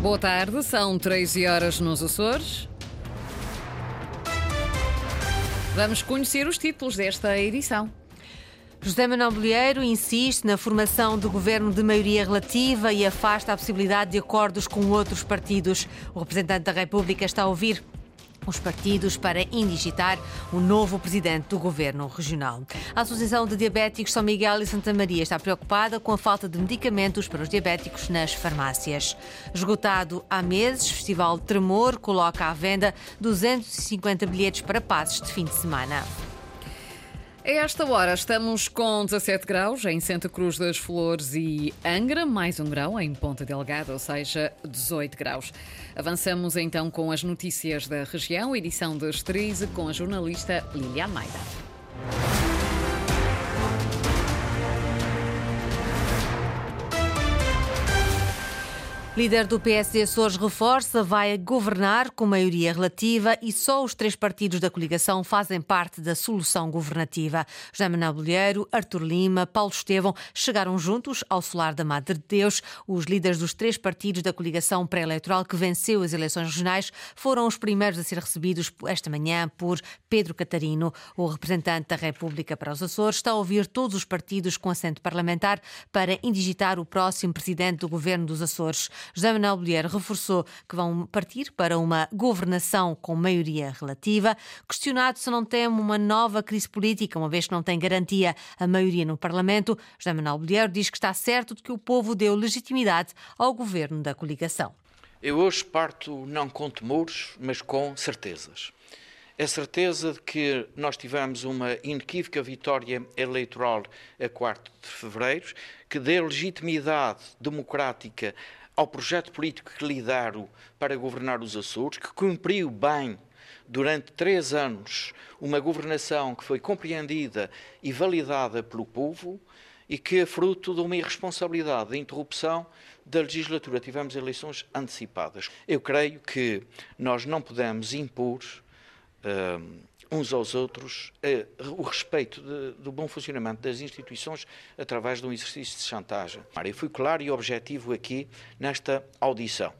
Boa tarde, são 13 horas nos Açores. Vamos conhecer os títulos desta edição. José Manuel Bolheiro insiste na formação do governo de maioria relativa e afasta a possibilidade de acordos com outros partidos. O representante da República está a ouvir os partidos para indigitar o novo presidente do governo regional. A Associação de Diabéticos São Miguel e Santa Maria está preocupada com a falta de medicamentos para os diabéticos nas farmácias. Esgotado há meses, Festival Tremor coloca à venda 250 bilhetes para passos de fim de semana. A esta hora estamos com 17 graus em Santa Cruz das Flores e Angra, mais um grau em Ponta Delgada, ou seja, 18 graus. Avançamos então com as notícias da região, edição das 13, com a jornalista Lilia Almeida. Líder do PSD Açores reforça, vai governar com maioria relativa e só os três partidos da coligação fazem parte da solução governativa. José Manuel Bolheiro, Artur Lima, Paulo Estevão chegaram juntos ao solar da Madre de Deus. Os líderes dos três partidos da coligação pré-eleitoral que venceu as eleições regionais foram os primeiros a ser recebidos esta manhã por Pedro Catarino. O representante da República para os Açores está a ouvir todos os partidos com assento parlamentar para indigitar o próximo presidente do governo dos Açores. José Manuel Bolheiro reforçou que vão partir para uma governação com maioria relativa. Questionado se não teme uma nova crise política, uma vez que não tem garantia a maioria no Parlamento, José Manuel Bolheiro diz que está certo de que o povo deu legitimidade ao governo da coligação. Eu hoje parto não com temores, mas com certezas. É certeza de que nós tivemos uma inequívoca vitória eleitoral a 4 de fevereiro, que deu legitimidade democrática ao projeto político que lidero para governar os Açores, que cumpriu bem durante três anos uma governação que foi compreendida e validada pelo povo e que é fruto de uma irresponsabilidade de interrupção da legislatura. Tivemos eleições antecipadas. Eu creio que nós não podemos impor uh, uns aos outros eh, o respeito de, do bom funcionamento das instituições através de um exercício de chantagem. Eu fui claro e objetivo aqui nesta audição.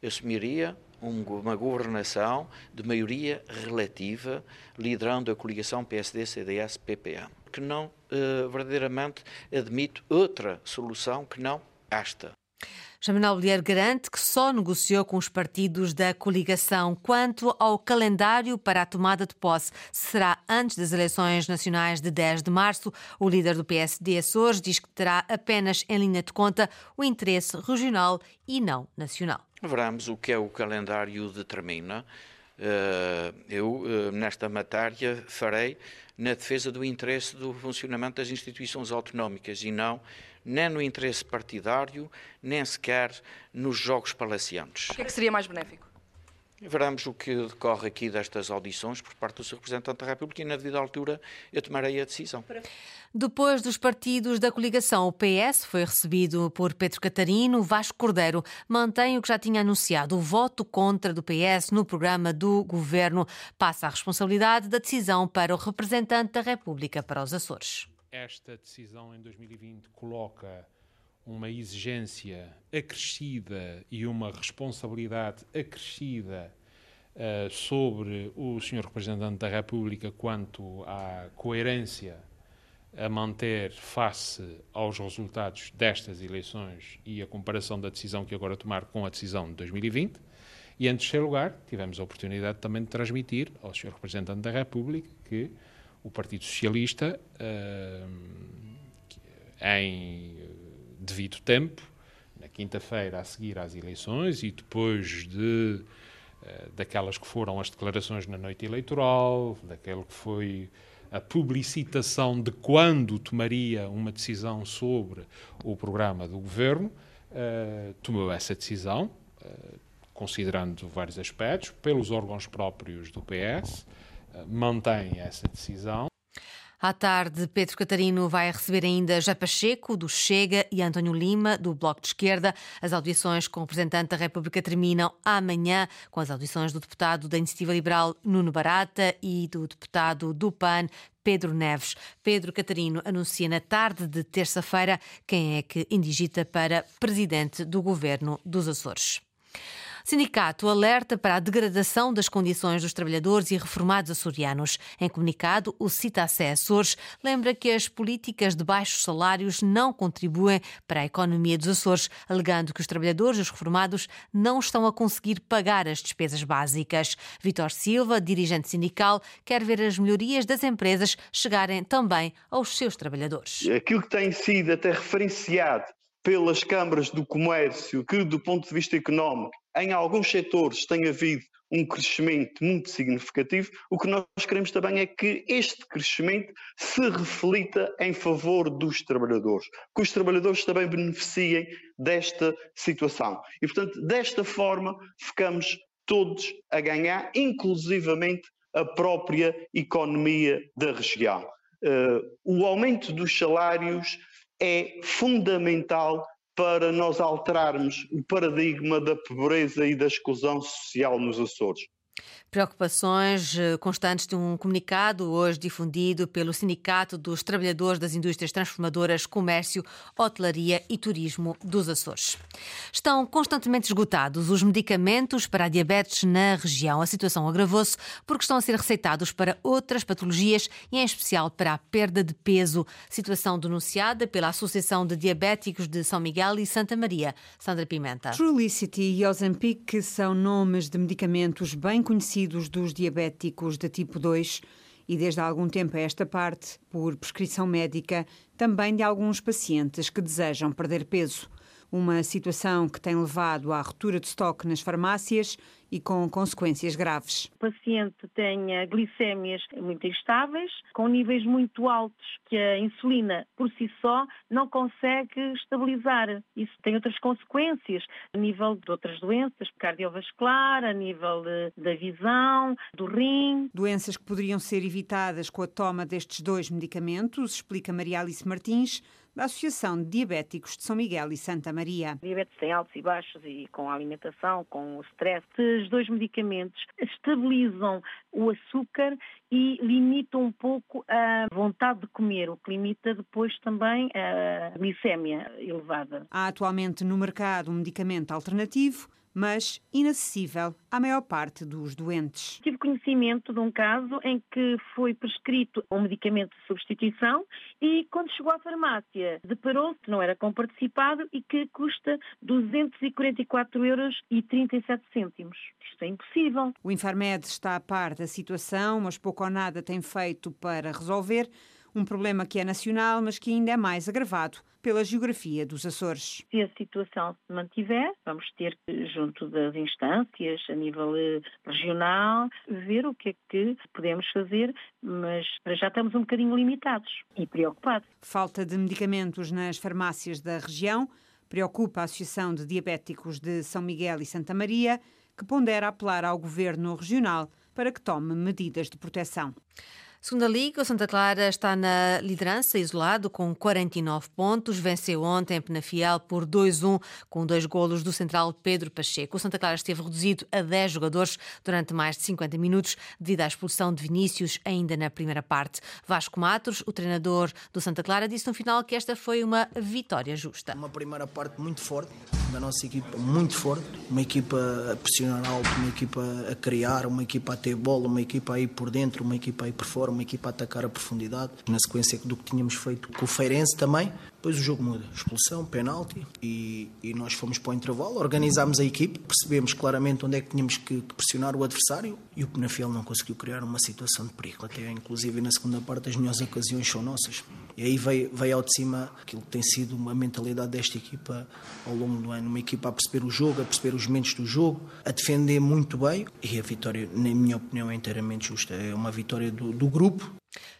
Eu assumiria um, uma governação de maioria relativa, liderando a coligação PSD-CDS-PPM, que não eh, verdadeiramente admite outra solução que não esta. Jaminal Bolheiro garante que só negociou com os partidos da coligação. Quanto ao calendário para a tomada de posse, será antes das eleições nacionais de 10 de março. O líder do PSD Açores diz que terá apenas em linha de conta o interesse regional e não nacional. Veremos o que é o calendário determina. Eh, eu, eh, nesta matéria, farei na defesa do interesse do funcionamento das instituições autonómicas e não nem no interesse partidário, nem sequer nos jogos palaciantes. O que é que seria mais benéfico? Veremos o que decorre aqui destas audições por parte do Sr. Representante da República e, na devida altura, eu tomarei a decisão. Depois dos partidos da coligação, o PS foi recebido por Pedro Catarino. Vasco Cordeiro mantém o que já tinha anunciado, o voto contra do PS no programa do governo. Passa a responsabilidade da decisão para o representante da República para os Açores esta decisão em 2020 coloca uma exigência acrescida e uma responsabilidade acrescida uh, sobre o Sr. Representante da República quanto à coerência a manter face aos resultados destas eleições e a comparação da decisão que agora tomar com a decisão de 2020. E, em terceiro lugar, tivemos a oportunidade também de transmitir ao Sr. Representante da República que o Partido Socialista, uh, em devido tempo, na quinta-feira a seguir às eleições e depois de uh, daquelas que foram as declarações na noite eleitoral, daquele que foi a publicitação de quando tomaria uma decisão sobre o programa do governo, uh, tomou essa decisão, uh, considerando vários aspectos, pelos órgãos próprios do PS, mantém essa decisão. À tarde, Pedro Catarino vai receber ainda Já Pacheco, do Chega, e António Lima, do Bloco de Esquerda. As audições com o representante da República terminam amanhã, com as audições do deputado da Iniciativa Liberal Nuno Barata e do deputado do PAN, Pedro Neves. Pedro Catarino anuncia na tarde de terça-feira quem é que indigita para presidente do governo dos Açores. Sindicato alerta para a degradação das condições dos trabalhadores e reformados açorianos. Em comunicado, o CITACE Açores lembra que as políticas de baixos salários não contribuem para a economia dos Açores, alegando que os trabalhadores e os reformados não estão a conseguir pagar as despesas básicas. Vitor Silva, dirigente sindical, quer ver as melhorias das empresas chegarem também aos seus trabalhadores. Aquilo que tem sido até referenciado pelas câmaras do comércio, que do ponto de vista económico, em alguns setores tem havido um crescimento muito significativo, o que nós queremos também é que este crescimento se reflita em favor dos trabalhadores, que os trabalhadores também beneficiem desta situação. E, portanto, desta forma, ficamos todos a ganhar, inclusivamente a própria economia da região. Uh, o aumento dos salários é fundamental para nós alterarmos o paradigma da pobreza e da exclusão social nos Açores. Preocupações eh, constantes de um comunicado hoje difundido pelo Sindicato dos Trabalhadores das Indústrias Transformadoras, Comércio, Hotelaria e Turismo dos Açores. Estão constantemente esgotados os medicamentos para a diabetes na região. A situação agravou-se porque estão a ser receitados para outras patologias e, em especial, para a perda de peso. Situação denunciada pela Associação de Diabéticos de São Miguel e Santa Maria. Sandra Pimenta. Trulicity e Ozempic são nomes de medicamentos bem conhecidos dos diabéticos de tipo 2 e desde há algum tempo a esta parte, por prescrição médica, também de alguns pacientes que desejam perder peso. Uma situação que tem levado à ruptura de estoque nas farmácias e com consequências graves. O paciente tem glicémias muito instáveis, com níveis muito altos, que a insulina por si só não consegue estabilizar. Isso tem outras consequências a nível de outras doenças, cardiovascular, a nível de, da visão, do rim. Doenças que poderiam ser evitadas com a toma destes dois medicamentos, explica Maria Alice Martins, da Associação de Diabéticos de São Miguel e Santa Maria. Diabetes tem altos e baixos e com a alimentação, com o stress. Os dois medicamentos estabilizam o açúcar e limitam um pouco a vontade de comer, o que limita depois também a glicémia elevada. Há atualmente no mercado um medicamento alternativo mas inacessível à maior parte dos doentes. Tive conhecimento de um caso em que foi prescrito um medicamento de substituição e, quando chegou à farmácia, deparou-se que não era comparticipado e que custa 244 euros e 37 cêntimos. Isto é impossível. O Infarmed está a par da situação, mas pouco ou nada tem feito para resolver. Um problema que é nacional, mas que ainda é mais agravado pela geografia dos Açores. Se a situação se mantiver, vamos ter que, junto das instâncias a nível eh, regional, ver o que é que podemos fazer, mas já estamos um bocadinho limitados e preocupados. Falta de medicamentos nas farmácias da região preocupa a Associação de Diabéticos de São Miguel e Santa Maria, que pondera apelar ao governo regional para que tome medidas de proteção. Segunda Liga, o Santa Clara está na liderança, isolado, com 49 pontos. Venceu ontem Penafiel por 2-1, com dois golos do central Pedro Pacheco. O Santa Clara esteve reduzido a 10 jogadores durante mais de 50 minutos, devido à expulsão de Vinícius, ainda na primeira parte. Vasco Matos, o treinador do Santa Clara, disse no final que esta foi uma vitória justa. Uma primeira parte muito forte, da nossa equipa muito forte, uma equipa a pressionar alto, uma equipa a criar, uma equipa a ter bola, uma equipa a ir por dentro, uma equipa ir por fora uma equipa a atacar a profundidade, na sequência do que tínhamos feito com o Feirense também. Depois o jogo muda, expulsão, penalti e, e nós fomos para o intervalo, organizámos a equipe, percebemos claramente onde é que tínhamos que, que pressionar o adversário e o Penafiel não conseguiu criar uma situação de perigo. Até inclusive na segunda parte as melhores ocasiões são nossas. E aí veio, veio ao de cima aquilo que tem sido uma mentalidade desta equipa ao longo do ano. Uma equipa a perceber o jogo, a perceber os momentos do jogo, a defender muito bem e a vitória, na minha opinião, é inteiramente justa. É uma vitória do, do grupo,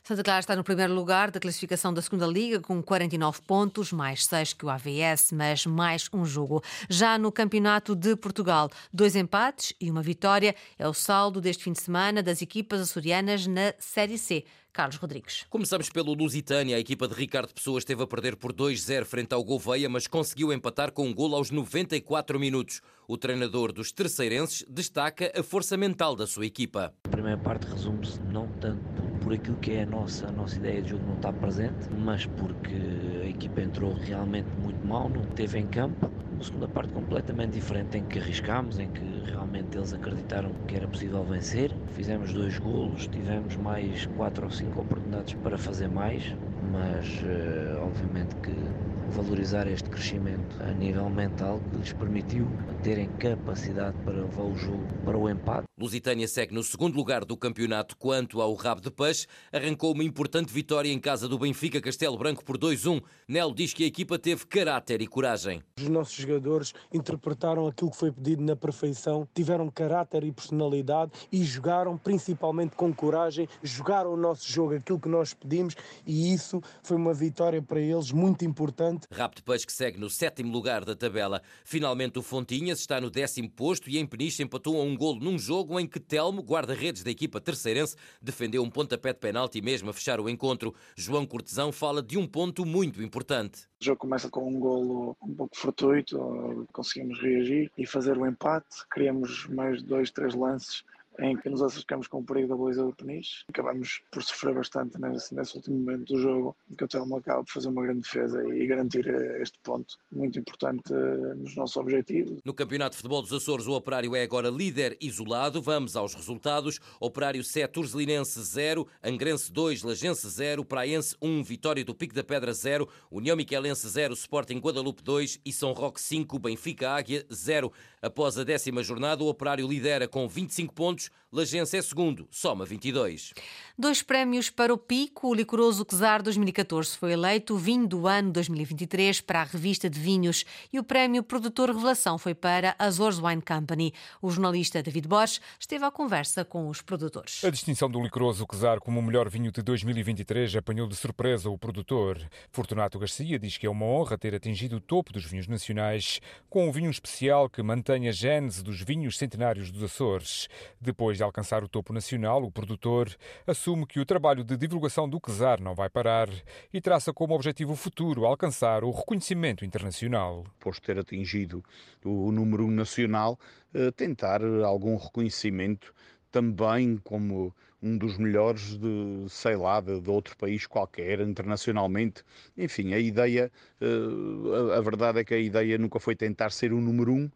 Santa Clara está no primeiro lugar da classificação da segunda Liga com 49 pontos, mais 6 que o AVS, mas mais um jogo. Já no Campeonato de Portugal, dois empates e uma vitória é o saldo deste fim de semana das equipas açorianas na Série C. Carlos Rodrigues. Começamos pelo Lusitânia. A equipa de Ricardo Pessoa esteve a perder por 2-0 frente ao Gouveia, mas conseguiu empatar com um golo aos 94 minutos. O treinador dos terceirenses destaca a força mental da sua equipa. A primeira parte resume-se não tanto por aquilo que é a nossa, a nossa ideia de jogo não está presente, mas porque a equipa entrou realmente muito mal, não teve em campo. Uma segunda parte completamente diferente, em que arriscámos, em que realmente eles acreditaram que era possível vencer. Fizemos dois golos, tivemos mais quatro ou cinco oportunidades para fazer mais, mas uh, obviamente que valorizar este crescimento a nível mental que lhes permitiu terem capacidade para levar o jogo para o empate. Lusitânia segue no segundo lugar do campeonato quanto ao rabo de peixe. Arrancou uma importante vitória em casa do Benfica Castelo Branco por 2-1. Nelo diz que a equipa teve caráter e coragem. Os nossos jogadores interpretaram aquilo que foi pedido na perfeição, tiveram caráter e personalidade e jogaram principalmente com coragem, jogaram o nosso jogo, aquilo que nós pedimos e isso foi uma vitória para eles muito importante Rap de Peixe que segue no sétimo lugar da tabela. Finalmente o Fontinhas está no décimo posto e em Peniche empatou a um golo num jogo em que Telmo, guarda-redes da equipa terceirense, defendeu um pontapé de penalti mesmo a fechar o encontro. João Cortesão fala de um ponto muito importante. O jogo começa com um golo um pouco fortuito, conseguimos reagir e fazer o empate. Criamos mais dois, três lances em que nos acercamos com o perigo da baliza do Peniche. Acabamos por sofrer bastante nesse, nesse último momento do jogo, que o Telmo acaba por fazer uma grande defesa e garantir eh, este ponto muito importante eh, nos nossos objetivos. No Campeonato de Futebol dos Açores, o Operário é agora líder isolado. Vamos aos resultados. Operário 7, Urzelinense 0, Angrense 2, Lagense 0, Praense 1, Vitória do Pico da Pedra 0, União Miquelense 0, Sporting Guadalupe 2 e São Roque 5, Benfica Águia 0. Após a décima jornada, o Operário lidera com 25 pontos, Lagense é segundo, soma 22. Dois prémios para o Pico. O Licoroso Quesar 2014 foi eleito o vinho do ano 2023 para a revista de vinhos e o prémio Produtor Revelação foi para a Azores Wine Company. O jornalista David Borges esteve à conversa com os produtores. A distinção do Licoroso Quesar como o melhor vinho de 2023 apanhou de surpresa o produtor. Fortunato Garcia diz que é uma honra ter atingido o topo dos vinhos nacionais com um vinho especial que mantém a gênese dos vinhos centenários dos Açores. Depois de alcançar o topo nacional, o produtor assume que o trabalho de divulgação do Quesar não vai parar e traça como objetivo futuro alcançar o reconhecimento internacional. Posto ter atingido o número nacional, eh, tentar algum reconhecimento também como um dos melhores de, sei lá, de, de, outro país qualquer, internacionalmente. Enfim, a ideia, eh, a, a verdade é que a ideia nunca foi tentar ser o número um,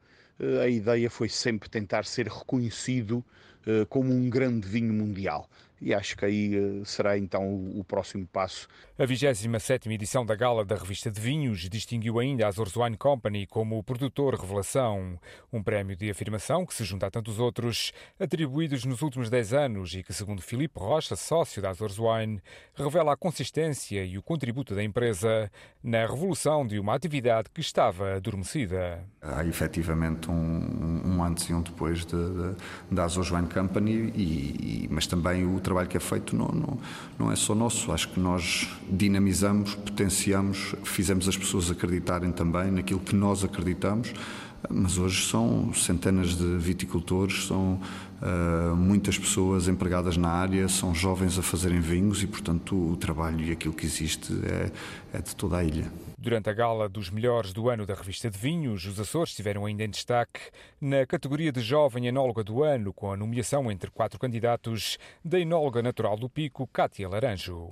a ideia foi sempre tentar ser reconhecido eh, como um grande vinho mundial e acho que aí eh, será então o, próximo passo. A 27 edição da Gala da Revista de Vinhos distinguiu ainda a Azores Wine Company como o produtor revelação, um prémio de afirmação que se junta a tantos outros atribuídos nos últimos 10 anos e que, segundo Filipe Rocha, sócio da Azores Wine, revela a consistência e o contributo da empresa na revolução de uma atividade que estava adormecida. Há efetivamente um, um antes e um depois de, de, da Azores Wine Company, e, e, mas também o trabalho que é feito não, não, não é só nosso. Acho que nós dinamizamos, potenciamos, fizemos as pessoas acreditarem também naquilo que nós acreditamos. Mas hoje são centenas de viticultores, são uh, muitas pessoas empregadas na área, são jovens a fazerem vinhos e, portanto, o, trabalho e aquilo que existe é, é de toda a ilha. Durante a gala dos melhores do ano da revista de vinhos, os Açores estiveram ainda em destaque na categoria de Jovem Enóloga do Ano, com a nomeação entre quatro candidatos da enóloga natural do Pico, Cátia Laranjo.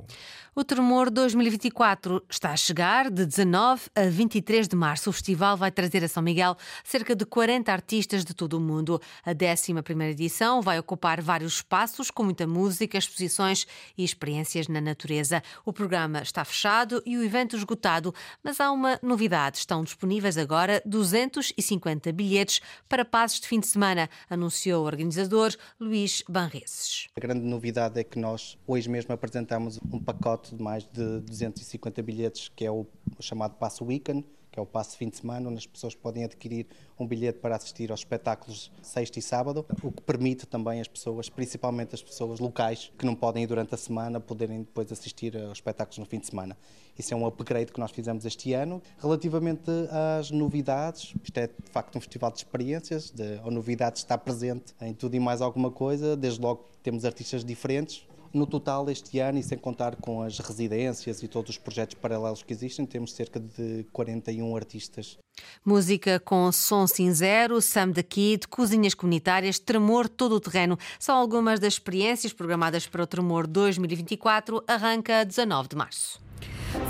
O Tremor 2024 está a chegar de 19 a 23 de março. O festival vai trazer a São Miguel cerca de 40 artistas de todo o mundo. A 11 edição vai ocupar vários espaços com muita música, exposições e experiências na natureza. O programa está fechado e o evento esgotado, mas há uma novidade. Estão disponíveis agora 250 bilhetes para passos de fim de semana, anunciou o organizador Luís Banreses. A grande novidade é que nós hoje mesmo apresentamos um pacote de mais de 250 bilhetes, que é o chamado Passo Weekend, que é o passo fim de semana, onde as pessoas podem adquirir um bilhete para assistir aos espetáculos sexta e sábado, o que permite também as pessoas, principalmente as pessoas locais, que não podem ir durante a semana, poderem depois assistir aos espetáculos no fim de semana. Isso é um upgrade que nós fizemos este ano. Relativamente às novidades, isto é de facto um festival de experiências, de, a novidade está presente em tudo e mais alguma coisa, desde logo temos artistas diferentes, no total, este ano, e sem contar com as residências e todos os projetos paralelos que existem, temos cerca de 41 artistas. Música com som cinzero, Sam the Kid, cozinhas comunitárias, Tremor todo o terreno. São algumas das experiências programadas para o Tremor 2024, arranca 19 de março.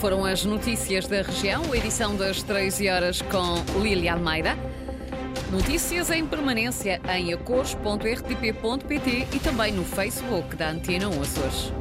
Foram as notícias da região, edição das 13 horas com Lília Almeida. Notícias em permanência em acores.rtp.pt e também no Facebook da Antena 1 Açores.